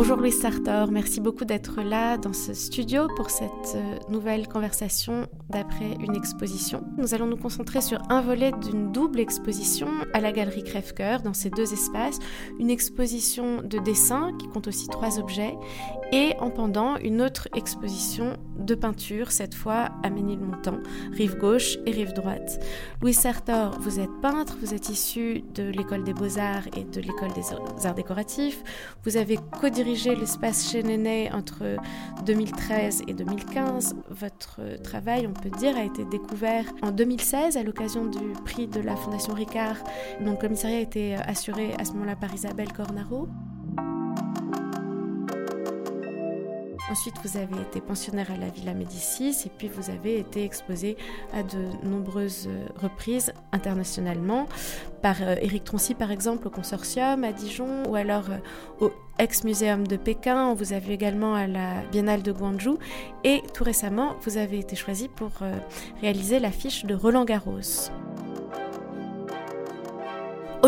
Bonjour Louis Sartor, merci beaucoup d'être là dans ce studio pour cette euh, nouvelle conversation d'après une exposition. Nous allons nous concentrer sur un volet d'une double exposition à la galerie Crève-Cœur dans ces deux espaces, une exposition de dessin qui compte aussi trois objets et en pendant une autre exposition de peinture, cette fois à Ménilmontant, rive gauche et rive droite. Louis Sartor, vous êtes peintre, vous êtes issu de l'école des beaux-arts et de l'école des arts décoratifs, vous avez co-dirigé l'espace chez entre 2013 et 2015. Votre travail, on peut dire, a été découvert en 2016 à l'occasion du prix de la Fondation Ricard, dont le commissariat a été assuré à ce moment-là par Isabelle Cornaro. Ensuite, vous avez été pensionnaire à la Villa Médicis et puis vous avez été exposé à de nombreuses reprises internationalement par euh, Éric Troncy par exemple au Consortium à Dijon ou alors euh, au ex-muséum de Pékin. On vous a vu également à la Biennale de Guangzhou et tout récemment, vous avez été choisi pour euh, réaliser l'affiche de Roland Garros.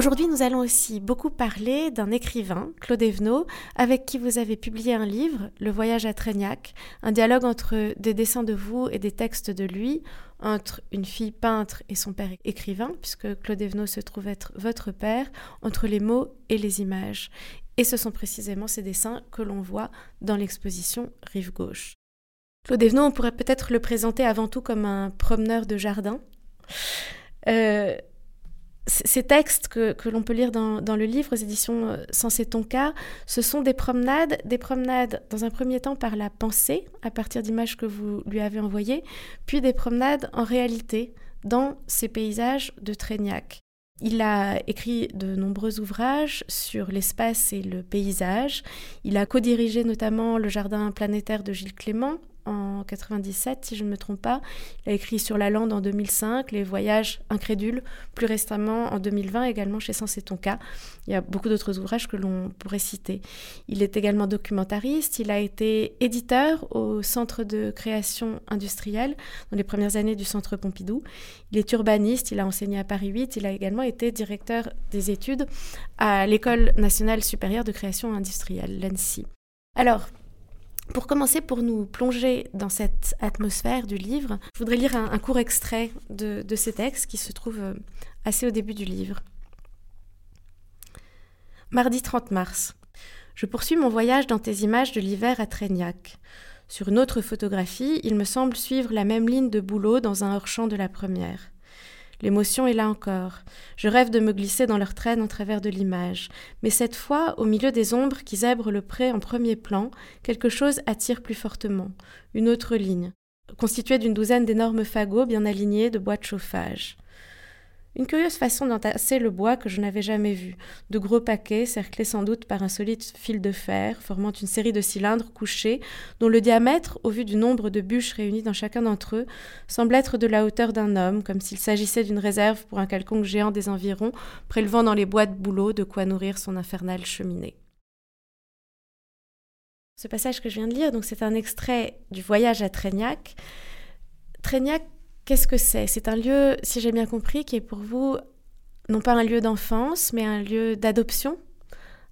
Aujourd'hui, nous allons aussi beaucoup parler d'un écrivain, Claude Evenot, avec qui vous avez publié un livre, Le voyage à Trégnac, un dialogue entre des dessins de vous et des textes de lui, entre une fille peintre et son père écrivain, puisque Claude Evenot se trouve être votre père, entre les mots et les images. Et ce sont précisément ces dessins que l'on voit dans l'exposition Rive Gauche. Claude Evenot, on pourrait peut-être le présenter avant tout comme un promeneur de jardin. Euh, ces textes que, l'on peut lire dans, le livre aux éditions euh, Sens et ton ce sont des promenades, des promenades dans un premier temps par la pensée, à partir d'images que vous lui avez envoyées, puis des promenades en réalité dans ces paysages de Trégnac. Il a écrit de nombreux ouvrages sur l'espace et le paysage. Il a co-dirigé notamment le jardin planétaire de Gilles Clément, en 97, si je ne me trompe pas. Il a écrit Sur la lande en 2005, Les voyages incrédules, plus récemment en 2020, également chez Sens et Tonka. Il y a beaucoup d'autres ouvrages que l'on pourrait citer. Il est également documentariste, il a été éditeur au Centre de création industrielle dans les premières années du Centre Pompidou. Il est urbaniste, il a enseigné à Paris 8, il a également été directeur des études à l'École nationale supérieure de création industrielle, l'ENSI. Alors, pour commencer, pour nous plonger dans cette atmosphère du livre, je voudrais lire un, court extrait de, ces textes qui se trouve euh, assez au début du livre. Mardi 30 mars. Je poursuis mon voyage dans tes images de l'hiver à Trégnac. Sur une autre photographie, il me semble suivre la même ligne de boulot dans un hors-champ de la première. L'émotion est là encore. Je rêve de me glisser dans leur traîne en travers de l'image. Mais cette fois, au milieu des ombres qui zèbrent le pré en premier plan, quelque chose attire plus fortement. Une autre ligne, constituée d'une douzaine d'énormes fagots bien alignés de bois de chauffage. Une curieuse façon d'entasser le bois que je n'avais jamais vu. De gros paquets, cerclés sans doute par un solide fil de fer, formant une série de cylindres couchés, dont le diamètre, au vu du nombre de bûches réunies dans chacun d'entre eux, semble être de la hauteur d'un homme, comme s'il s'agissait d'une réserve pour un quelconque géant des environs, prélevant dans les bois de bouleau de quoi nourrir son infernale cheminée. Ce passage que je viens de lire, donc c'est un extrait du voyage à. Trégnac Qu'est-ce que c'est? C'est un lieu, si j'ai bien compris, qui est pour vous non pas un lieu d'enfance, mais un lieu d'adoption,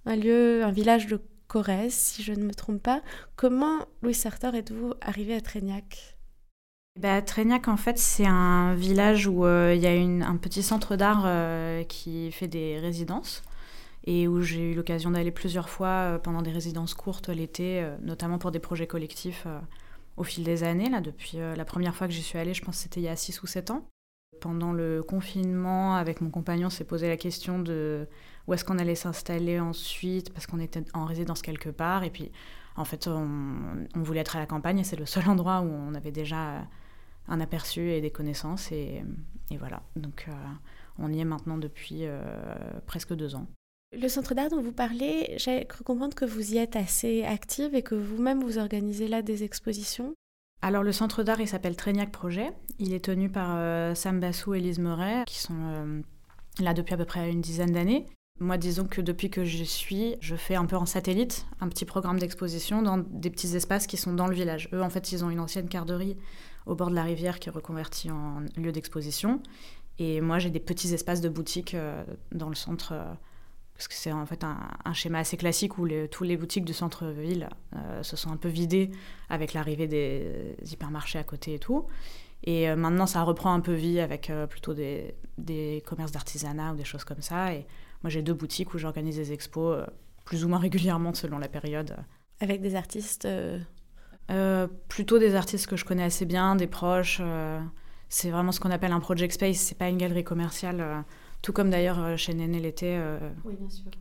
un lieu, un village de Corrèze, si je ne me trompe pas. Comment, Louis Sartor, êtes-vous arrivé à Trégnac? Bah, Trégnac, en fait, c'est un village où euh, il y a un petit centre d'art euh, qui fait des résidences et où j'ai eu l'occasion d'aller plusieurs fois euh, pendant des résidences courtes l'été, notamment pour des projets collectifs au fil des années, là, depuis euh, la première fois que j'y suis allée, je pense que c'était il y a 6 ou 7 ans. Pendant le confinement, avec mon compagnon, on s'est posé la question de où est-ce qu'on allait s'installer ensuite, parce qu'on était en résidence quelque part. Et puis, en fait, on, voulait être à la campagne et c'est le seul endroit où on avait déjà un aperçu et des connaissances. Et, voilà. Donc, euh, on y est maintenant depuis euh, presque deux ans. Le centre d'art dont vous parlez, j'ai cru comprendre que vous y êtes assez active et que vous-même vous organisez là des expositions. Alors le centre d'art, il s'appelle Trégnac Projet. Il est tenu par euh, Sam Bassou et Lise Moret, qui sont euh, là depuis à peu près une dizaine d'années. Moi, disons que depuis que je suis, je fais un peu en satellite un petit programme d'exposition dans des petits espaces qui sont dans le village. Eux, en fait, ils ont une ancienne carderie au bord de la rivière qui est reconvertie en lieu d'exposition. Et moi, j'ai des petits espaces de boutique euh, dans le centre parce que c'est en fait un, schéma assez classique où les, tous les boutiques du centre-ville euh, se sont un peu vidées avec l'arrivée des hypermarchés à côté et tout. Et euh, maintenant, ça reprend un peu vie avec euh, plutôt des, des commerces d'artisanat ou des choses comme ça. Et moi, j'ai deux boutiques où j'organise des expos plus ou moins régulièrement selon la période. Avec des artistes Plutôt des artistes que je connais assez bien, des proches. c'est vraiment ce qu'on appelle un project space. C'est pas une galerie commerciale tout comme d'ailleurs euh, chez Néné l'été, euh,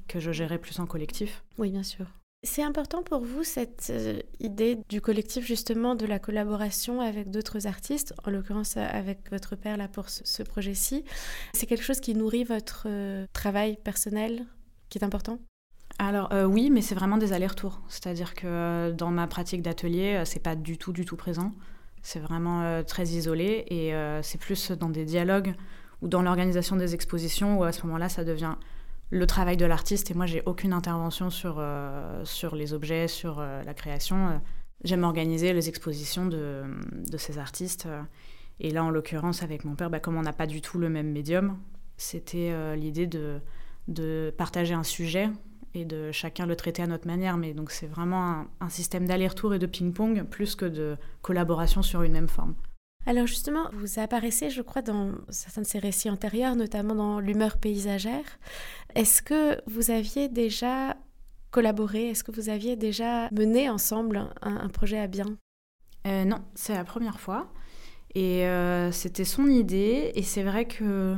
que je gérais plus en collectif. Oui, bien sûr. C'est important pour vous cette euh, idée du collectif justement de la collaboration avec d'autres artistes, en l'occurrence avec votre père là pour ce, projet-ci. C'est quelque chose qui nourrit votre travail personnel, qui est important? Alors oui, mais c'est vraiment des allers-retours. C'est-à-dire que dans ma pratique d'atelier, c'est pas du tout, du tout présent. C'est vraiment très isolé et c'est plus dans des dialogues ou dans l'organisation des expositions, où à ce moment-là, ça devient le travail de l'artiste et moi, j'ai aucune intervention sur, euh, sur les objets, sur euh, la création. J'aime organiser les expositions de, de ces artistes. Et là, en l'occurrence, avec mon père, bah, comme on n'a pas du tout le même médium, c'était euh, l'idée de, de partager un sujet et de chacun le traiter à notre manière. Mais donc c'est vraiment un, un système d'aller-retour et de ping-pong plus que de collaboration sur une même forme. Alors justement, vous apparaissez, je crois, dans certains de ces récits antérieurs, notamment dans l'humeur paysagère. Est-ce que vous aviez déjà collaboré Est-ce que vous aviez déjà mené ensemble un, projet à bien? Euh, Non, c'est la première fois. Et euh, c'était son idée. Et c'est vrai que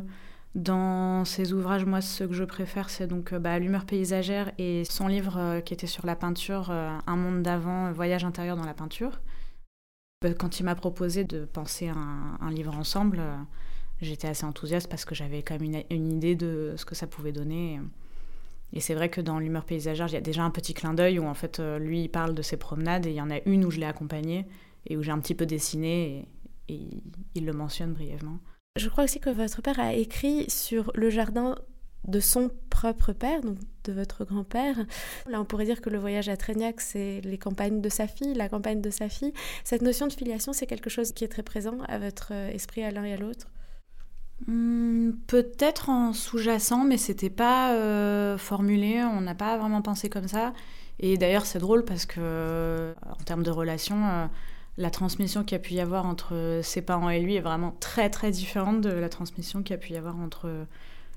dans ses ouvrages, moi, ce que je préfère, c'est donc euh, bah, l'humeur paysagère et son livre qui était sur la peinture, Un monde d'avant, Voyage intérieur dans la peinture. Quand il m'a proposé de penser un, livre ensemble, euh, j'étais assez enthousiaste parce que j'avais quand même une, idée de ce que ça pouvait donner. Et c'est vrai que dans l'humeur paysagère, il y a déjà un petit clin d'œil où en fait euh, lui il parle de ses promenades et il y en a une où je l'ai accompagné et où j'ai un petit peu dessiné et, et, il le mentionne brièvement. Je crois aussi que votre père a écrit sur le jardin de son propre père, donc de votre grand-père. Là, on pourrait dire que le voyage à Trégnac, c'est les campagnes de sa fille, la campagne de sa fille. Cette notion de filiation, c'est quelque chose qui est très présent à votre euh, esprit à l'un et à l'autre? Hmm, Peut-être en sous-jacent, mais c'était pas euh, formulé, on n'a pas vraiment pensé comme ça. Et d'ailleurs, c'est drôle parce que, euh, en termes de relations, la transmission qu'il y a pu y avoir entre ses parents et lui est vraiment très très différente de la transmission qu'il y a pu y avoir entre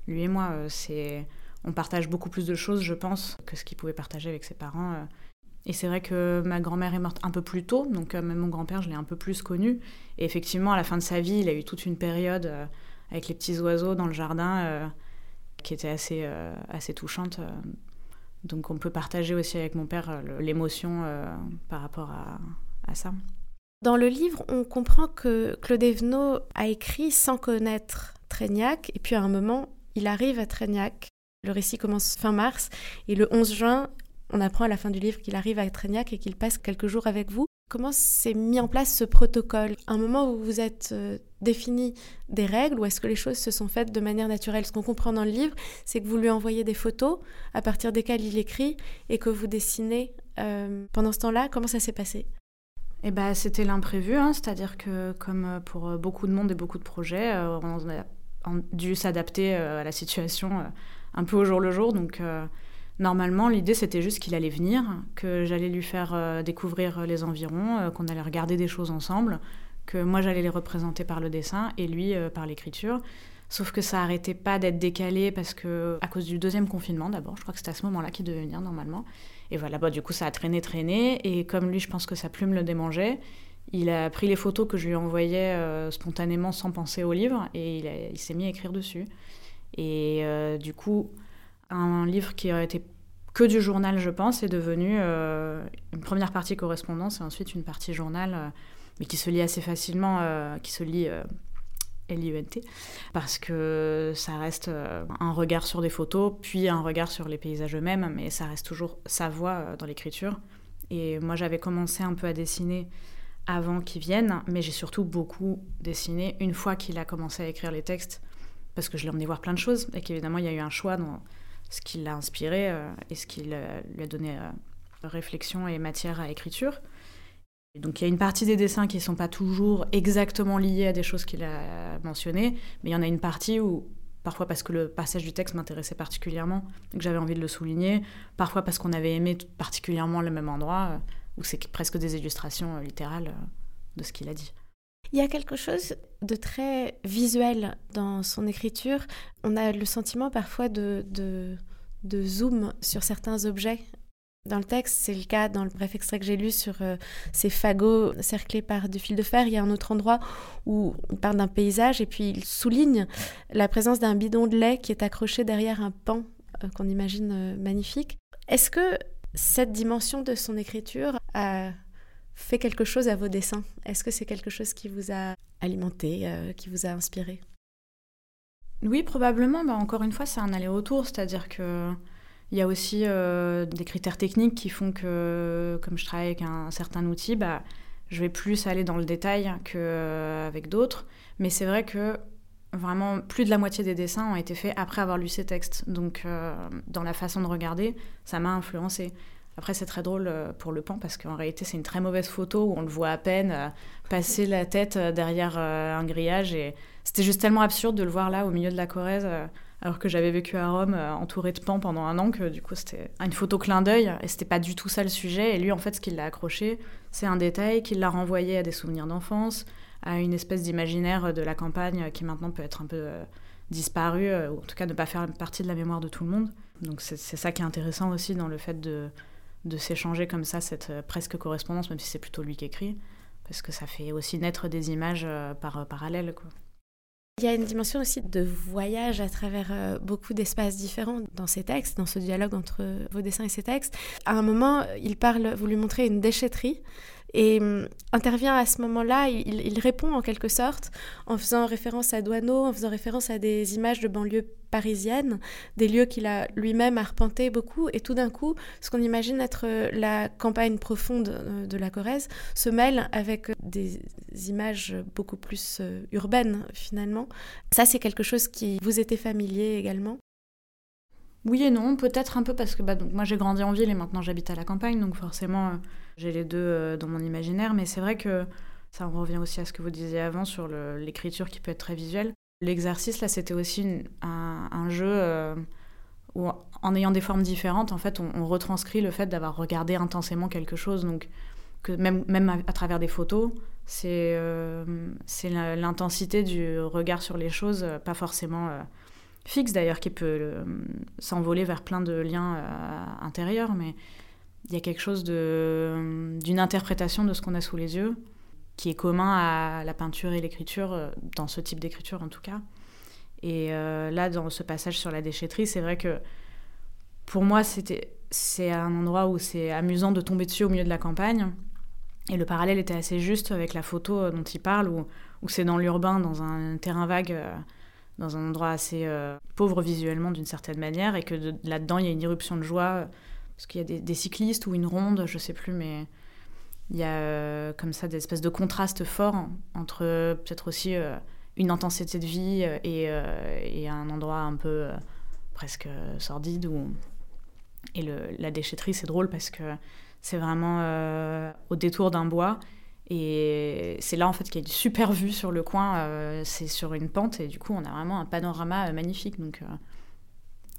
lui et moi, euh, c'est on partage beaucoup plus de choses, je pense, que ce qu'il pouvait partager avec ses parents. Euh. Et c'est vrai que ma grand-mère est morte un peu plus tôt, donc euh, même mon grand-père, je l'ai un peu plus connu. Et effectivement, à la fin de sa vie, il a eu toute une période avec les petits oiseaux dans le jardin qui était assez, assez touchante. Donc on peut partager aussi avec mon père l'émotion par rapport à, à, ça. Dans le livre, on comprend que Claude Evenot a écrit sans connaître Trégnac, et puis à un moment, il arrive à Trégnac. Le récit commence fin mars et le 11 juin, on apprend à la fin du livre qu'il arrive à Trégnac et qu'il passe quelques jours avec vous. Comment s'est mis en place ce protocole? Un moment où vous êtes euh, défini des règles ou est-ce que les choses se sont faites de manière naturelle? Ce qu'on comprend dans le livre, c'est que vous lui envoyez des photos à partir desquelles il écrit et que vous dessinez. Euh, pendant ce temps-là, comment ça s'est passé? Eh ben, c'était l'imprévu, hein, c'est-à-dire que comme pour beaucoup de monde et beaucoup de projets, euh, on a dû s'adapter euh, à la situation euh, un peu au jour le jour. Donc, euh, normalement, l'idée, c'était juste qu'il allait venir, que j'allais lui faire découvrir les environs, qu'on allait regarder des choses ensemble, que moi, j'allais les représenter par le dessin et lui par l'écriture. Sauf que ça arrêtait pas d'être décalé parce que, à cause du deuxième confinement d'abord, je crois que c'était à ce moment-là qu'il devait venir normalement. Et voilà, bah, du coup, ça a traîné, traîné. Et comme lui, je pense que sa plume le démangeait, il a pris les photos que je lui envoyais euh, spontanément sans penser au livre et il, s'est mis à écrire dessus. Et euh, du coup, un livre qui aurait été que du journal, je pense, est devenu euh, une première partie correspondance et ensuite une partie journal, mais qui se lit assez facilement, qui se lit L-I-E-N-T, parce que ça reste un regard sur des photos, puis un regard sur les paysages eux-mêmes, mais ça reste toujours sa voix dans l'écriture. Et moi, j'avais commencé un peu à dessiner avant qu'il vienne, mais j'ai surtout beaucoup dessiné une fois qu'il a commencé à écrire les textes, parce que je l'ai emmené voir plein de choses, et qu'évidemment il y a eu un choix dans ce qui l'a inspiré euh, et ce qui lui a donné euh, réflexion et matière à écriture. donc il y a une partie des dessins qui ne sont pas toujours exactement liés à des choses qu'il a mentionnées, mais il y en a une partie où parfois parce que le passage du texte m'intéressait particulièrement, que j'avais envie de le souligner, parfois parce qu'on avait aimé particulièrement le même endroit, euh, où c'est presque des illustrations euh, littérales euh, de ce qu'il a dit. Il y a quelque chose de très visuel dans son écriture. On a le sentiment parfois de, de, zoom sur certains objets dans le texte, c'est le cas dans le bref extrait que j'ai lu sur euh, ces fagots cerclés par du fil de fer. Il y a un autre endroit où il parle d'un paysage et puis il souligne la présence d'un bidon de lait qui est accroché derrière un pan qu'on imagine magnifique. Est-ce que cette dimension de son écriture a fait quelque chose à vos dessins? Est-ce que c'est quelque chose qui vous a alimenté, qui vous a inspiré? Oui, probablement. Bah, encore une fois, c'est un aller-retour, c'est-à-dire que il y a aussi euh, des critères techniques qui font que, comme je travaille avec un, certain outil, bah, je vais plus aller dans le détail qu'avec euh, d'autres. Mais c'est vrai que vraiment plus de la moitié des dessins ont été faits après avoir lu ces textes. Donc euh, dans la façon de regarder, ça m'a influencé. Après, c'est très drôle pour le pan parce qu'en réalité, c'est une très mauvaise photo où on le voit à peine passer la tête derrière un grillage. Et c'était juste tellement absurde de le voir là au milieu de la Corrèze alors que j'avais vécu à Rome euh, entouré de pans pendant un an, que du coup c'était une photo clin d'œil, et c'était pas du tout ça le sujet. Et lui, en fait, ce qui l'a accroché, c'est un détail qui l'a renvoyé à des souvenirs d'enfance, à une espèce d'imaginaire de la campagne qui maintenant peut être un peu euh, disparu, euh, ou en tout cas ne pas faire partie de la mémoire de tout le monde. Donc c'est ça qui est intéressant aussi dans le fait de, de s'échanger comme ça cette presque correspondance, même si c'est plutôt lui qui écrit, parce que ça fait aussi naître des images par parallèle. Quoi. Il y a une dimension aussi de voyage à travers euh, beaucoup d'espaces différents dans ces textes, dans ce dialogue entre vos dessins et ces textes. À un moment, il parle, vous lui montrez une déchetterie et hum, intervient à ce moment-là, il, répond en quelque sorte en faisant référence à Douaneau, en faisant référence à des images de banlieue parisienne, des lieux qu'il a lui-même arpenté beaucoup, et tout d'un coup, ce qu'on imagine être euh, la campagne profonde euh, de la Corrèze se mêle avec des images beaucoup plus euh, urbaines finalement. Ça, c'est quelque chose qui vous était familier également? Oui et non, peut-être un peu parce que bah, donc, moi j'ai grandi en ville et maintenant j'habite à la campagne, donc forcément j'ai les deux euh, dans mon imaginaire, mais c'est vrai que ça revient aussi à ce que vous disiez avant sur l'écriture qui peut être très visuelle. L'exercice, là, c'était aussi un, jeu euh, où, en ayant des formes différentes, en fait, on, retranscrit le fait d'avoir regardé intensément quelque chose. Donc, même, même à, travers des photos, c'est euh, l'intensité du regard sur les choses, pas forcément fixe d'ailleurs, qui peut s'envoler vers plein de liens intérieurs, mais il y a quelque chose d'une interprétation de ce qu'on a sous les yeux qui est commun à la peinture et l'écriture, euh, dans ce type d'écriture en tout cas. Et euh, là, dans ce passage sur la déchetterie, c'est vrai que pour moi, c'est un endroit où c'est amusant de tomber dessus au milieu de la campagne. Et le parallèle était assez juste avec la photo dont il parle, où, où c'est dans l'urbain, dans un terrain vague, euh, dans un endroit assez pauvre visuellement d'une certaine manière, et que là-dedans, il y a une irruption de joie parce qu'il y a des, cyclistes ou une ronde, je sais plus, mais il y a euh, comme ça des espèces de contrastes forts entre peut-être aussi euh, une intensité de vie euh, et, un endroit un peu presque sordide. Et la déchetterie, c'est drôle parce que c'est vraiment au détour d'un bois. Et c'est là en fait qu'il y a une super vue sur le coin, c'est sur une pente et du coup on a vraiment un panorama magnifique. Donc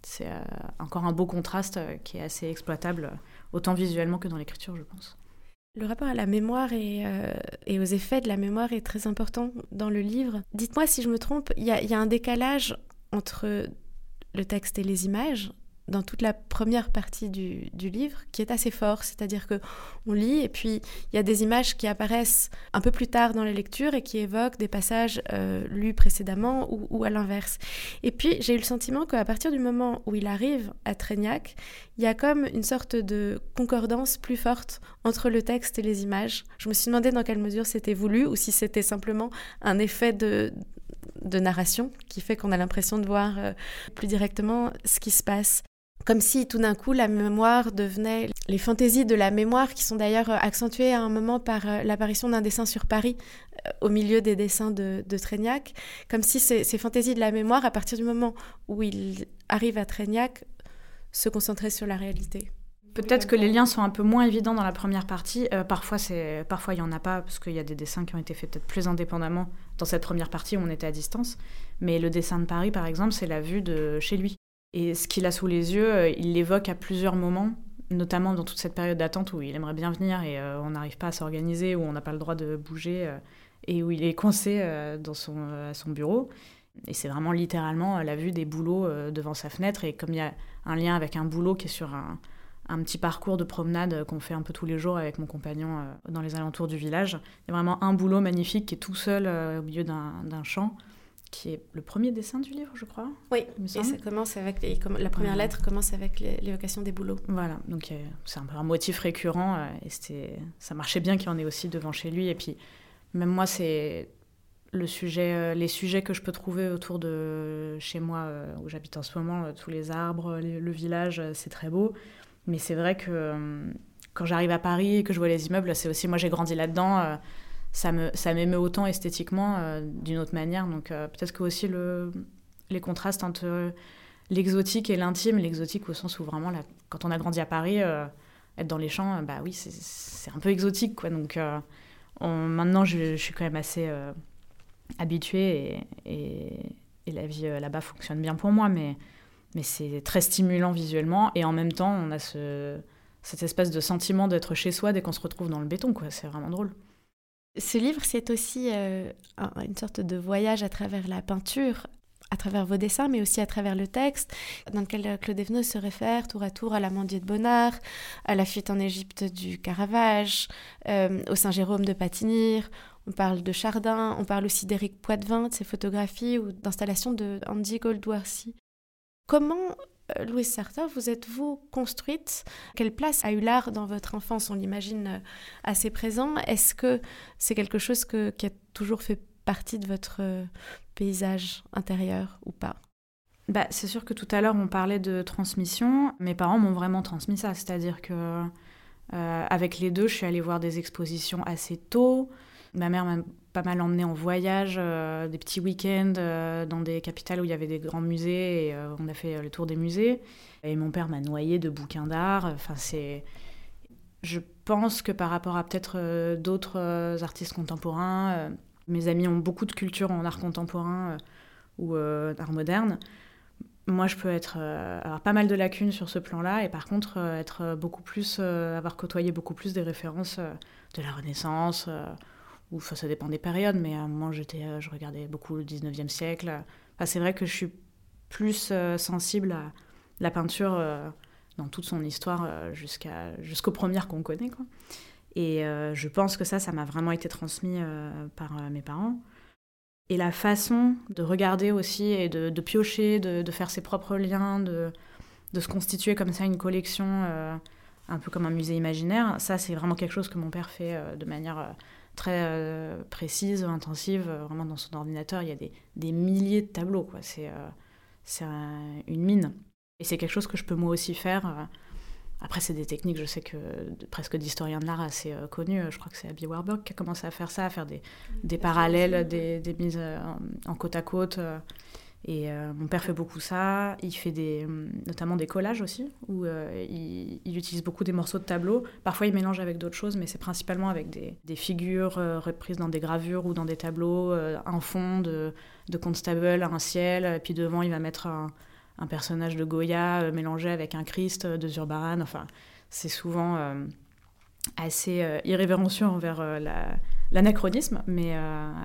c'est euh, encore un beau contraste euh, qui est assez exploitable, euh, autant visuellement que dans l'écriture, je pense. Le rapport à la mémoire et, aux effets de la mémoire est très important dans le livre. Dites-moi si je me trompe, il y, a un décalage entre le texte et les images dans toute la première partie du, livre qui est assez fort, c'est-à-dire que on lit et puis il y a des images qui apparaissent un peu plus tard dans la lecture et qui évoquent des passages euh, lus précédemment ou, à l'inverse. Et puis j'ai eu le sentiment qu'à partir du moment où il arrive à Trégnac, il y a comme une sorte de concordance plus forte entre le texte et les images. Je me suis demandé dans quelle mesure c'était voulu ou si c'était simplement un effet de, de narration qui fait qu'on a l'impression de voir euh, plus directement ce qui se passe. Comme si tout d'un coup la mémoire devenait les fantaisies de la mémoire qui sont d'ailleurs euh, accentuées à un moment par euh, l'apparition d'un dessin sur Paris euh, au milieu des dessins de, de Trégnac, comme si ces, fantaisies de la mémoire, à partir du moment où il arrive à Trégnac, se concentraient sur la réalité. Peut-être que les liens sont un peu moins évidents dans la première partie. parfois, c'est, parfois il y en a pas parce qu'il y a des dessins qui ont été faits peut-être plus indépendamment dans cette première partie où on était à distance. Mais le dessin de Paris, par exemple, c'est la vue de chez lui. Et ce qu'il a sous les yeux, il l'évoque à plusieurs moments notamment dans toute cette période d'attente où il aimerait bien venir et euh, on n'arrive pas à s'organiser, où on n'a pas le droit de bouger euh, et où il est coincé euh, dans son, à son bureau. Et c'est vraiment littéralement la vue des boulots devant sa fenêtre. Et comme il y a un lien avec un boulot qui est sur un, un petit parcours de promenade qu'on fait un peu tous les jours avec mon compagnon dans les alentours du village, il y a vraiment un boulot magnifique qui est tout seul au milieu d'un champ qui est le premier dessin du livre, je crois. Oui, et ça commence avec la première lettre commence avec l'évocation des boulots. Voilà, donc c'est un peu un motif récurrent euh, et c'était ça marchait bien qu'il y en ait aussi devant chez lui et puis même moi c'est le sujet euh, les sujets que je peux trouver autour de chez moi euh, où j'habite en ce moment, tous les arbres, le village, c'est très beau, mais c'est vrai que quand j'arrive à Paris et que je vois les immeubles, c'est aussi moi j'ai grandi là-dedans ça me ça m'émeut autant esthétiquement euh, d'une autre manière. Donc euh, peut-être que aussi le, les contrastes entre l'exotique et l'intime, l'exotique au sens où vraiment quand on a grandi à Paris, euh, être dans les champs, bah oui, c'est un peu exotique quoi. Donc maintenant je, suis quand même assez habituée et, la vie là-bas fonctionne bien pour moi, mais c'est très stimulant visuellement et en même temps on a ce cette espèce de sentiment d'être chez soi dès qu'on se retrouve dans le béton quoi. C'est vraiment drôle. Ce livre, c'est aussi euh, une sorte de voyage à travers la peinture, à travers vos dessins, mais aussi à travers le texte, dans lequel euh, Claude Evenot se réfère tour à tour à la Mendier de Bonnard, à la fuite en Égypte du Caravage, euh, au Saint-Jérôme de Patinir. On parle de Chardin, on parle aussi d'Éric Poitvin, de ses photographies ou d'installations de Andy Goldworthy. Comment Louise Sartor, vous êtes-vous construite? Quelle place a eu l'art dans votre enfance? On l'imagine euh, assez présent. Est-ce que c'est quelque chose qui a toujours fait partie de votre euh, paysage intérieur ou pas? Bah, C'est sûr que tout à l'heure, on parlait de transmission. Mes parents m'ont vraiment transmis ça. C'est-à-dire que avec les deux, je suis allée voir des expositions assez tôt. Ma mère m'a pas mal emmené en voyage, euh, des petits week-ends euh, dans des capitales où il y avait des grands musées et euh, on a fait le tour des musées. Et mon père m'a noyé de bouquins d'art. Enfin, c'est. Je pense que par rapport à peut-être d'autres artistes contemporains, mes amis ont beaucoup de culture en art contemporain ou art moderne. Moi, je peux être, avoir pas mal de lacunes sur ce plan-là, et par contre, être beaucoup plus, avoir côtoyé beaucoup plus des références de la Renaissance, ou ça dépend des périodes, mais à un moment, j'étais, euh, je regardais beaucoup le 19e siècle. C'est vrai que je suis plus euh, sensible à la peinture euh, dans toute son histoire jusqu'à, jusqu'aux premières qu'on connaît. Quoi. Et je pense que ça, ça m'a vraiment été transmis par mes parents. Et la façon de regarder aussi et de, piocher, de, de, faire ses propres liens, de, de, se constituer comme ça une collection, un peu comme un musée imaginaire, ça c'est vraiment quelque chose que mon père fait de manière très euh, précise, intensive. Euh, vraiment, dans son ordinateur, il y a des, des milliers de tableaux. Quoi. C'est, euh, c'est une mine. Et c'est quelque chose que je peux moi aussi faire. Après, c'est des techniques, je sais que presque d'historiens de l'art assez connus. Je crois que c'est Abby Warburg qui a commencé à faire ça, à faire des, des parallèles, des, des mises en, côte à côte. Et euh, mon père fait beaucoup ça. Il fait des, notamment des collages aussi, où euh, il, utilise beaucoup des morceaux de tableau. Parfois, il mélange avec d'autres choses, mais c'est principalement avec des, des figures euh, reprises dans des gravures ou dans des tableaux, un fond de, de Constable, un ciel, et puis devant, il va mettre un, un personnage de Goya mélangé avec un Christ de Zurbaran. Enfin, c'est souvent assez irrévérencieux envers l'anachronisme. mais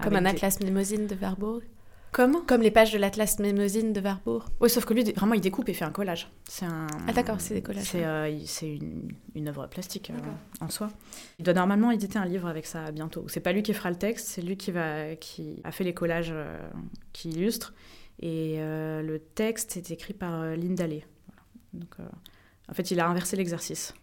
Comme un Atlas Mnemosyne de Verbourg comme Comme les pages de l'Atlas Mémosine de Warburg. Oui, sauf que lui, vraiment, il découpe et fait un collage. C'est un... Ah d'accord, c'est des collages. C'est euh, une, une, œuvre plastique euh, en soi. Il doit normalement éditer un livre avec ça bientôt. C'est pas lui qui fera le texte, c'est lui qui, va, qui a fait les collages euh, qui illustrent. Et le texte est écrit par Linda Lay. Donc, en fait, il a inversé l'exercice.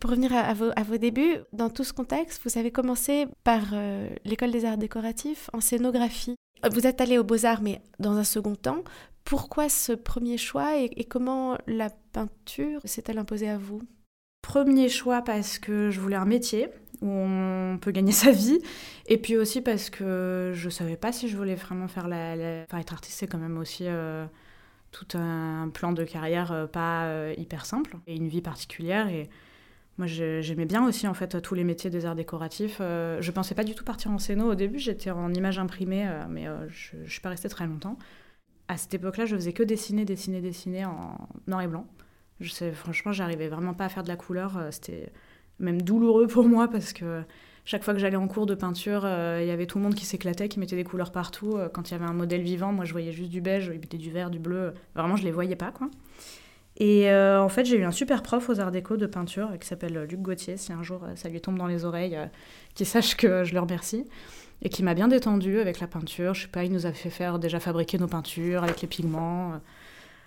Pour revenir à, vos, débuts, dans tout ce contexte, vous avez commencé par euh, l'école des arts décoratifs en scénographie. Vous êtes allé aux beaux-arts, mais dans un second temps. Pourquoi ce premier choix et, comment la peinture s'est-elle imposée à vous? Premier choix parce que je voulais un métier où on peut gagner sa vie, et puis aussi parce que je savais pas si je voulais vraiment faire la... Enfin, être artiste, c'est quand même aussi... Euh, tout un plan de carrière pas hyper simple et une vie particulière. Et moi, j'aimais bien aussi en fait tous les métiers des arts décoratifs. je pensais pas du tout partir en scéno au début. J'étais en image imprimée, mais je, je suis pas restée très longtemps. À cette époque-là, je faisais que dessiner, dessiner, dessiner en noir et blanc. Je sais, franchement, j'arrivais vraiment pas à faire de la couleur. C'était même douloureux pour moi parce que chaque fois que j'allais en cours de peinture, euh, il y avait tout le monde qui s'éclatait, qui mettait des couleurs partout. Euh, quand il y avait un modèle vivant, moi je voyais juste du beige, du vert, du bleu. Vraiment, je les voyais pas, quoi. Et euh, en fait, j'ai eu un super prof aux arts déco de peinture qui s'appelle Luc Gauthier. Si un jour ça lui tombe dans les oreilles, qu'il sache que je le remercie. Et qui m'a bien détendu avec la peinture. Je sais pas, il nous a fait faire déjà fabriquer nos peintures avec les pigments,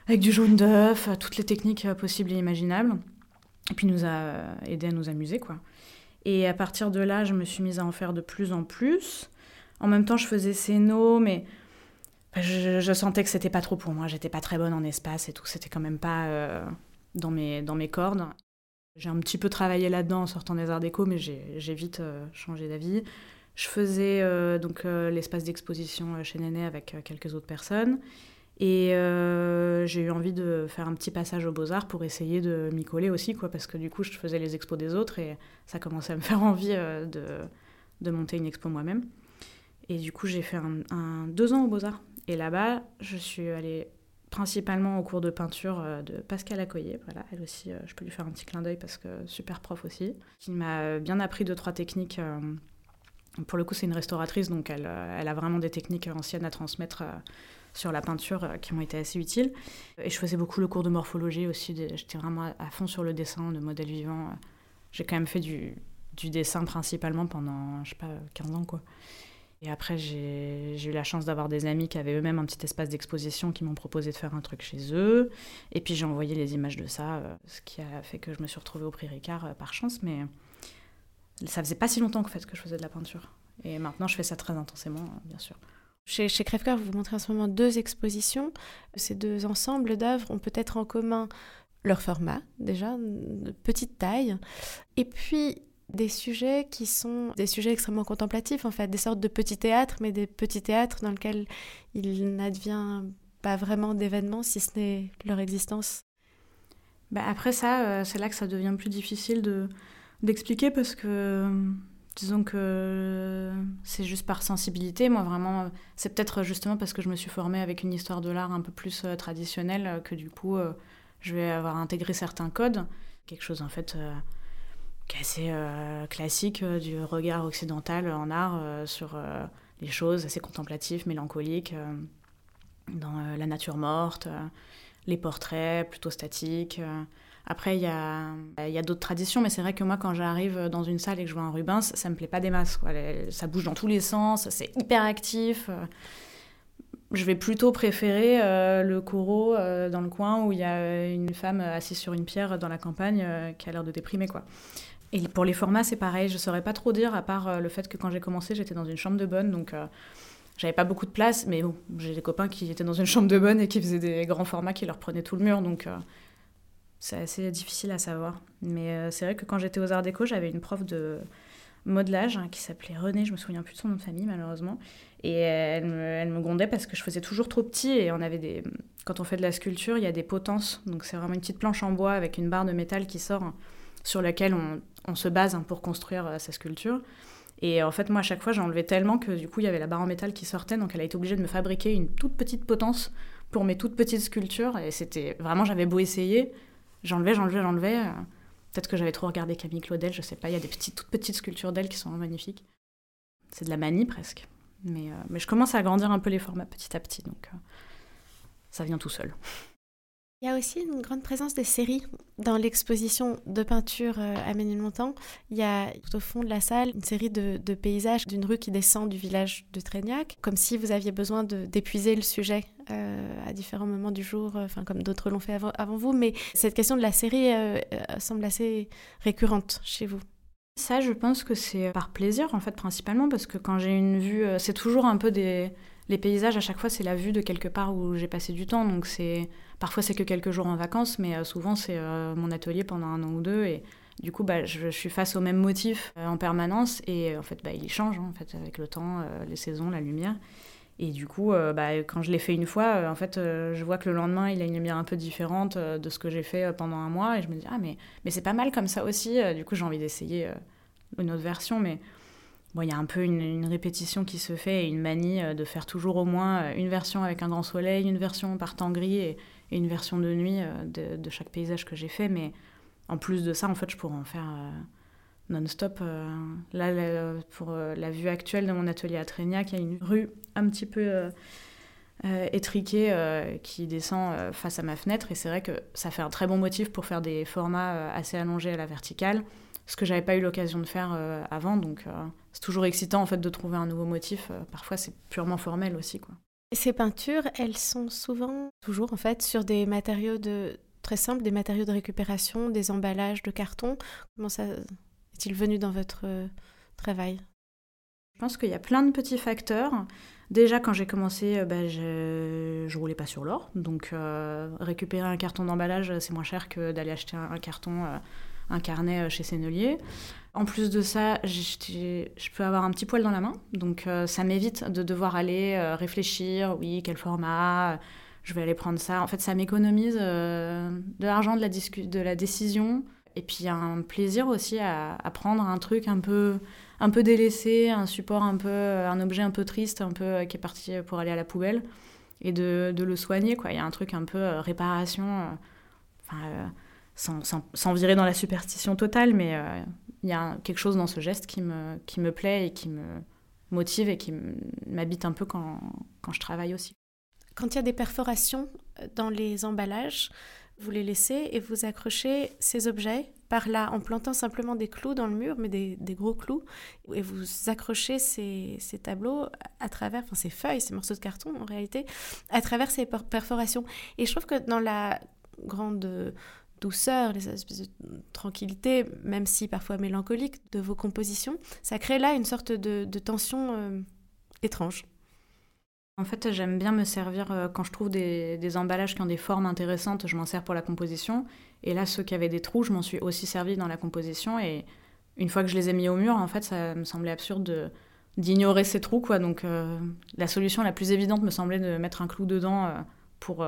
avec du jaune d'œuf, toutes les techniques possibles et imaginables. Et puis il nous a aidé à nous amuser, quoi. Et à partir de là, je me suis mise à en faire de plus en plus. En même temps, je faisais scéno, mais je, sentais que c'était pas trop pour moi. J'étais pas très bonne en espace et tout. C'était quand même pas euh, dans, mes, cordes. J'ai un petit peu travaillé là-dedans en sortant des arts déco, mais j'ai vite euh, changé d'avis. Je faisais euh, donc l'espace d'exposition chez Néné avec quelques autres personnes. Et j'ai eu envie de faire un petit passage aux Beaux-Arts pour essayer de m'y coller aussi, quoi, parce que du coup, je faisais les expos des autres et ça commençait à me faire envie de, de, monter une expo moi-même. Et du coup, j'ai fait un, deux ans aux Beaux-Arts. Et là-bas, je suis allée principalement au cours de peinture euh, de Pascal Accoyer. Voilà, elle aussi, je peux lui faire un petit clin d'œil parce que super prof aussi, qui m'a bien appris deux, trois techniques. pour le coup, c'est une restauratrice, donc elle, a vraiment des techniques anciennes à transmettre sur la peinture euh, qui m'ont été assez utiles. Et je faisais beaucoup le cours de morphologie aussi. J'étais vraiment à fond sur le dessin, de modèle vivant. J'ai quand même fait du, du, dessin principalement pendant, je sais pas, 15 ans, quoi. Et après, j'ai eu la chance d'avoir des amis qui avaient eux-mêmes un petit espace d'exposition qui m'ont proposé de faire un truc chez eux. Et puis j'ai envoyé les images de ça, euh, ce qui a fait que je me suis retrouvée au prix Ricard euh, par chance. Mais ça faisait pas si longtemps que, fait, que je faisais de la peinture. Et maintenant, je fais ça très intensément, bien sûr. Chez, chez vous montrez en ce moment deux expositions. Ces deux ensembles d'œuvres ont peut-être en commun leur format, déjà, de petite taille, et puis des sujets qui sont des sujets extrêmement contemplatifs, en fait, des sortes de petits théâtres, mais des petits théâtres dans lesquels il n'advient pas vraiment d'événements, si ce n'est leur existence. Bah après ça, euh, c'est là que ça devient plus difficile de d'expliquer parce que Disons que c'est juste par sensibilité. Moi, vraiment, c'est peut-être justement parce que je me suis formée avec une histoire de l'art un peu plus euh, traditionnelle que du coup, euh, je vais avoir intégré certains codes. Quelque chose, en fait, euh, qui est assez classique du regard occidental en art sur les choses, assez contemplatif, mélancolique, dans la nature morte, les portraits plutôt statiques. Après, il y a, y a d'autres traditions, mais c'est vrai que moi, quand j'arrive dans une salle et que je vois un Rubens, ça me plaît pas des masses. Quoi. Ça bouge dans tous les sens, c'est hyper actif. Je vais plutôt préférer euh, le Corot euh, dans le coin où il y a une femme assise sur une pierre dans la campagne euh, qui a l'air de déprimer. Quoi. Et pour les formats, c'est pareil. Je saurais pas trop dire, à part le fait que quand j'ai commencé, j'étais dans une chambre de bonne, donc j'avais pas beaucoup de place. Mais bon, j'ai des copains qui étaient dans une chambre de bonne et qui faisaient des grands formats qui leur prenaient tout le mur, donc c'est assez difficile à savoir. Mais euh, c'est vrai que quand j'étais aux Arts Déco, j'avais une prof de modelage hein, qui s'appelait Renée, je me souviens plus de son nom de famille malheureusement. Et elle me, grondait parce que je faisais toujours trop petit et on avait des... Quand on fait de la sculpture, il y a des potences. Donc c'est vraiment une petite planche en bois avec une barre de métal qui sort sur laquelle on, se base hein, pour construire euh, sa sculpture. Et en fait, moi, à chaque fois, j'enlevais tellement que du coup, il y avait la barre en métal qui sortait. Donc elle a été obligée de me fabriquer une toute petite potence pour mes toutes petites sculptures. Et c'était vraiment, j'avais beau essayer, J'enlevais, j'enlevais, j'enlevais. Euh, peut-être que j'avais trop regardé Camille Claudel, je sais pas. Il y a des petites, toutes petites sculptures d'elle qui sont magnifiques. C'est de la manie presque. Mais, euh, mais je commence à agrandir un peu les formats petit à petit, donc ça vient tout seul. Il y a aussi une grande présence des séries dans l'exposition de peinture à Ménilmontant. Il y a tout au fond de la salle une série de, paysages d'une rue qui descend du village de Trégnac, comme si vous aviez besoin d'épuiser le sujet à différents moments du jour, enfin comme d'autres l'ont fait avant, vous. Mais cette question de la série semble assez récurrente chez vous. Ça, je pense que c'est par plaisir, en fait, principalement, parce que quand j'ai une vue, c'est toujours un peu des paysages, à chaque fois, c'est la vue de quelque part où j'ai passé du temps. Donc, c'est parfois, c'est que quelques jours en vacances, mais euh, souvent, c'est euh, mon atelier pendant un an ou deux. Et du coup, bah, je, suis face au même motif euh, en permanence. Et en fait, bah, il change hein, en fait, avec le temps, les saisons, la lumière. Et du coup, bah, quand je l'ai fait une fois, en fait, je vois que le lendemain, il a une lumière un peu différente de ce que j'ai fait pendant un mois. Et je me dis, ah, mais, mais c'est pas mal comme ça aussi. du coup, j'ai envie d'essayer une autre version. Mais bon, il y a un peu une, répétition qui se fait et une manie de faire toujours au moins une version avec un grand soleil, une version par temps gris et, une version de nuit de, de, chaque paysage que j'ai fait. Mais en plus de ça, en fait, je pourrais en faire non-stop. Euh, là, pour euh, la vue actuelle de mon atelier à Trégnac, il y a une rue un petit peu euh, étriquée qui descend face à ma fenêtre. Et c'est vrai que ça fait un très bon motif pour faire des formats assez allongés à la verticale, ce que j'avais pas eu l'occasion de faire avant. Donc c'est toujours excitant en fait de trouver un nouveau motif. parfois c'est purement formel aussi. Quoi. Ces peintures, elles sont souvent, toujours en fait, sur des matériaux de très simples, des matériaux de récupération, des emballages de carton. Comment ça est-il venu dans votre euh, travail? Je pense qu'il y a plein de petits facteurs. Déjà, quand j'ai commencé, euh, bah, je ne roulais pas sur l'or. Donc, euh, récupérer un carton d'emballage, c'est moins cher que d'aller acheter un, carton, un carnet chez Sennelier. En plus de ça, je peux avoir un petit poil dans la main. Donc, ça m'évite de devoir aller réfléchir, oui, quel format, je vais aller prendre ça. En fait, ça m'économise de l'argent, de la, de la décision. Et puis un plaisir aussi à, prendre un truc un peu, un peu délaissé, un support un peu, un objet un peu triste, un peu euh, qui est parti pour aller à la poubelle, et de, de le soigner. Quoi. Il y a un truc un peu euh, réparation, euh, sans, sans, virer dans la superstition totale, mais il y a quelque chose dans ce geste qui me, qui me plaît et qui me motive et qui m'habite un peu quand, quand je travaille aussi. Quand il y a des perforations dans les emballages, vous les laissez et vous accrochez ces objets par là en plantant simplement des clous dans le mur, mais des, gros clous, et vous accrochez ces, tableaux à travers, enfin ces feuilles, ces morceaux de carton en réalité, à travers ces perforations. Et je trouve que dans la grande douceur, les espèces de tranquillité, même si parfois mélancolique, de vos compositions, ça crée là une sorte de, tension euh, étrange. En fait, j'aime bien me servir euh, quand je trouve des, emballages qui ont des formes intéressantes, je m'en sers pour la composition. Et là, ceux qui avaient des trous, je m'en suis aussi servi dans la composition. Et une fois que je les ai mis au mur, en fait, ça me semblait absurde d'ignorer ces trous, quoi. Donc, euh, la solution la plus évidente me semblait de mettre un clou dedans pour,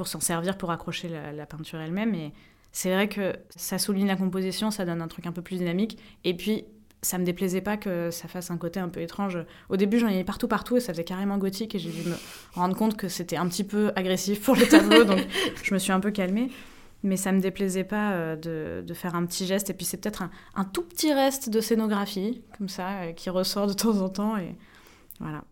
pour s'en servir, pour accrocher la, la peinture elle-même. Et c'est vrai que ça souligne la composition, ça donne un truc un peu plus dynamique. Et puis, ça me déplaisait pas que ça fasse un côté un peu étrange. Au début, j'en ai partout, partout, et ça faisait carrément gothique, et j'ai dû me rendre compte que c'était un petit peu agressif pour le tableau, donc je me suis un peu calmée. Mais ça me déplaisait pas euh, de, de faire un petit geste, et puis c'est peut-être un, un, tout petit reste de scénographie, comme ça, euh, qui ressort de temps en temps, et voilà.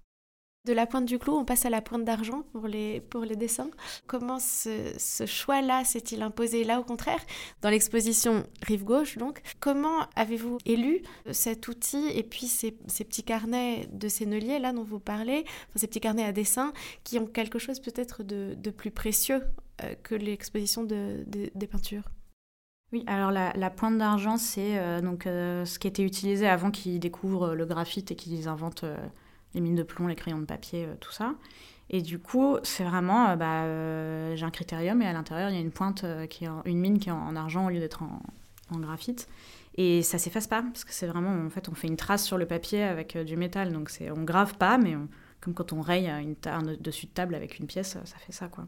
De la pointe du clou, on passe à la pointe d'argent pour les, pour les dessins. Comment ce, choix-là s'est-il imposé Là, au contraire, dans l'exposition Rive Gauche, donc, comment avez-vous élu cet outil et puis ces, petits carnets de Sennelier, là, dont vous parlez, ces petits carnets à dessin, qui ont quelque chose peut-être de, plus précieux euh, que l'exposition de, des peintures? Oui, alors la, pointe d'argent, c'est euh, donc euh, ce qui était utilisé avant qu'ils découvrent le graphite et qu'ils inventent les mines de plomb, les crayons de papier, euh, tout ça. Et du coup, c'est vraiment, euh, bah, euh, j'ai un critérium et à l'intérieur, il y a une pointe qui est une mine qui est en, argent au lieu d'être en, graphite. Et ça s'efface pas, parce que c'est vraiment, en fait, on fait une trace sur le papier avec du métal. Donc c'est, on grave pas, mais comme quand on raye un dessus de table avec une pièce, ça fait ça, quoi.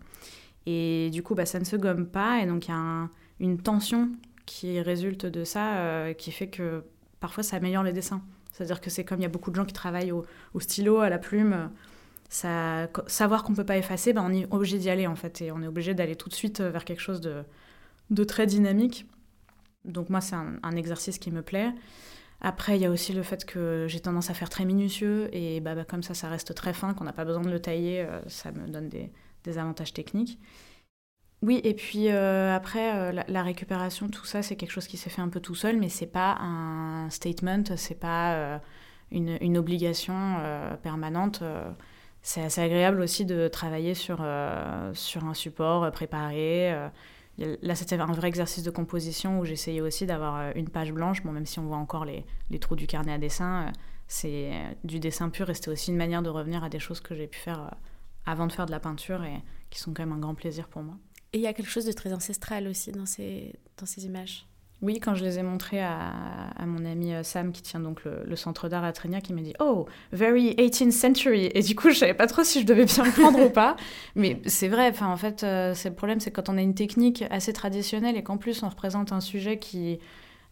Et du coup, bah, ça ne se gomme pas, et donc il y a une tension qui résulte de ça, qui fait que parfois ça améliore les dessins. C'est-à-dire que c'est comme il y a beaucoup de gens qui travaillent au, stylo, à la plume. Savoir qu'on ne peut pas effacer, ben on est obligé d'y aller en fait. Et on est obligé d'aller tout de suite vers quelque chose de, très dynamique. Donc moi, c'est un, exercice qui me plaît. Après, il y a aussi le fait que j'ai tendance à faire très minutieux. Et bah, bah comme ça, ça reste très fin, qu'on n'a pas besoin de le tailler, euh, ça me donne des avantages techniques. Oui, et puis euh, après, euh, la, récupération, tout ça, c'est quelque chose qui s'est fait un peu tout seul, mais c'est pas un statement, c'est pas euh, une, obligation permanente. c'est assez agréable aussi de travailler sur, sur un support préparé. Là, c'était un vrai exercice de composition où j'essayais aussi d'avoir une page blanche. Bon, même si on voit encore les, les trous du carnet à dessin, c'est du dessin pur et c'était aussi une manière de revenir à des choses que j'ai pu faire avant de faire de la peinture et qui sont quand même un grand plaisir pour moi. Et il y a quelque chose de très ancestral aussi dans ces, dans ces images. Oui, quand je les ai montrés à, mon ami euh, Sam, qui tient donc le, centre d'art à Trégnac, il m'a dit Oh, very 18th century. Et du coup, je savais pas trop si je devais bien le prendre ou pas. Mais c'est vrai, enfin, en fait, euh, c'est le problème, c'est quand on a une technique assez traditionnelle et qu'en plus on représente un sujet qui.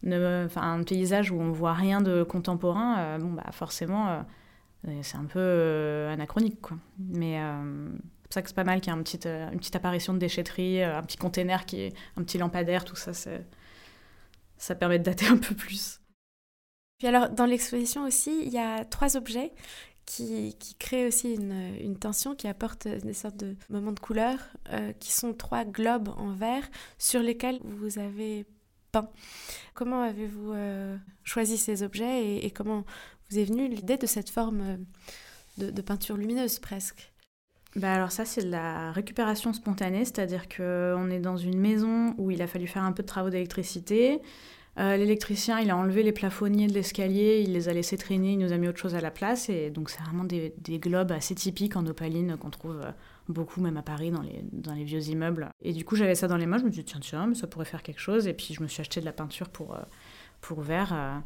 Ne, un paysage où on voit rien de contemporain, euh, bon, bah, forcément, c'est un peu anachronique, quoi. Mais pour ça que c'est pas mal qu'il y ait petite, une petite apparition de déchetterie, un petit container, qui est, un petit lampadaire, tout ça, ça permet de dater un peu plus. Puis alors, dans l'exposition aussi, il y a trois objets qui, créent aussi une, tension, qui apportent des sortes de moments de couleur, euh, qui sont trois globes en verre sur lesquels vous avez peint. Comment avez-vous euh, choisi ces objets et, comment vous est venue l'idée de cette forme euh, de peinture lumineuse presque? Bah alors ça c'est de la récupération spontanée, c'est-à-dire qu'on est dans une maison où il a fallu faire un peu de travaux d'électricité. Euh, l'électricien, il a enlevé les plafonniers de l'escalier, il les a laissés traîner, il nous a mis autre chose à la place. Et donc c'est vraiment des, globes assez typiques en opaline qu'on trouve euh, beaucoup même à Paris dans les, dans les vieux immeubles. Et du coup j'avais ça dans les mains, je me suis dit tiens tiens, mais ça pourrait faire quelque chose. Et puis je me suis acheté de la peinture pour, euh, pour verre.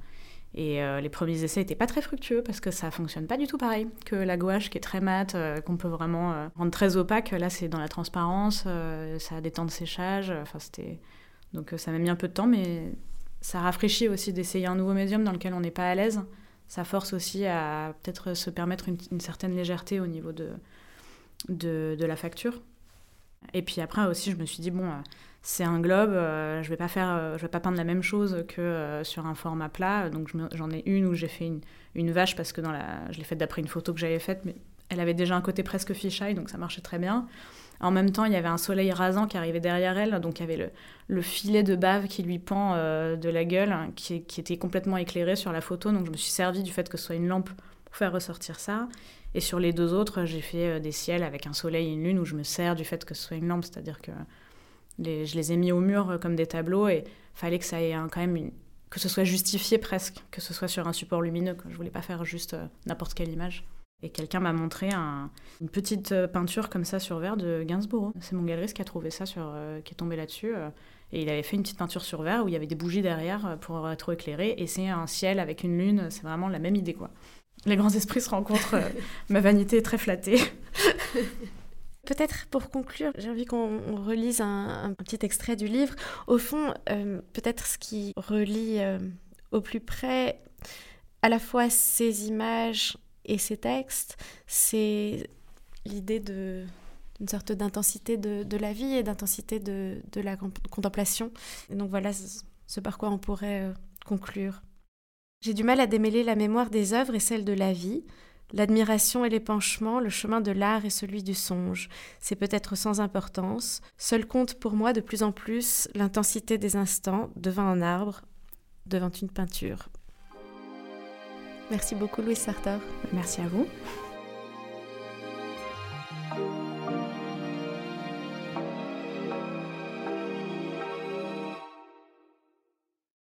Et euh, les premiers essais n'étaient pas très fructueux parce que ça fonctionne pas du tout pareil que la gouache qui est très mate, euh, qu'on peut vraiment euh, rendre très opaque. Là, c'est dans la transparence, ça a des temps de séchage. Enfin, c'était donc ça m'a mis un peu de temps, mais ça rafraîchit aussi d'essayer un nouveau médium dans lequel on n'est pas à l'aise. Ça force aussi à peut-être se permettre une, certaine légèreté au niveau de, de, de, la facture. Et puis après aussi, je me suis dit bon c'est un globe, euh, je vais pas faire, euh, je vais pas peindre la même chose que euh, sur un format plat. Donc j'en ai une où j'ai fait une, vache parce que dans je l'ai faite d'après une photo que j'avais faite, mais elle avait déjà un côté presque fisheye, donc ça marchait très bien. En même temps, il y avait un soleil rasant qui arrivait derrière elle, donc il y avait le, le filet de bave qui lui pend de la gueule, hein, qui, qui, était complètement éclairé sur la photo. Donc je me suis servi du fait que ce soit une lampe pour faire ressortir ça. Et sur les deux autres, j'ai fait des ciels avec un soleil et une lune où je me sers du fait que ce soit une lampe, c'est-à-dire que je les ai mis au mur euh, comme des tableaux et fallait que ça ait quand même que ce soit justifié presque, que ce soit sur un support lumineux. Je voulais pas faire juste euh, n'importe quelle image. Et quelqu'un m'a montré une petite euh, peinture comme ça sur verre de Gainsborough. C'est mon galeriste qui a trouvé ça, sur, qui est tombé là-dessus. et il avait fait une petite peinture sur verre où il y avait des bougies derrière pour être éclairé. Et c'est un ciel avec une lune. C'est vraiment la même idée, quoi. Les grands esprits se rencontrent. ma vanité est très flattée. Peut-être pour conclure, j'ai envie qu'on relise un, petit extrait du livre. Au fond, euh, peut-être ce qui relie euh, au plus près à la fois ces images et ces textes, c'est l'idée de d'une sorte d'intensité de, la vie et d'intensité de, la contemplation. Et donc voilà ce par quoi on pourrait euh, conclure. J'ai du mal à démêler la mémoire des œuvres et celle de la vie. L'admiration et l'épanchement, le chemin de l'art et celui du songe. C'est peut-être sans importance. Seul compte pour moi de plus en plus l'intensité des instants devant un arbre, devant une peinture. Merci beaucoup Louise Sartor. Merci à vous.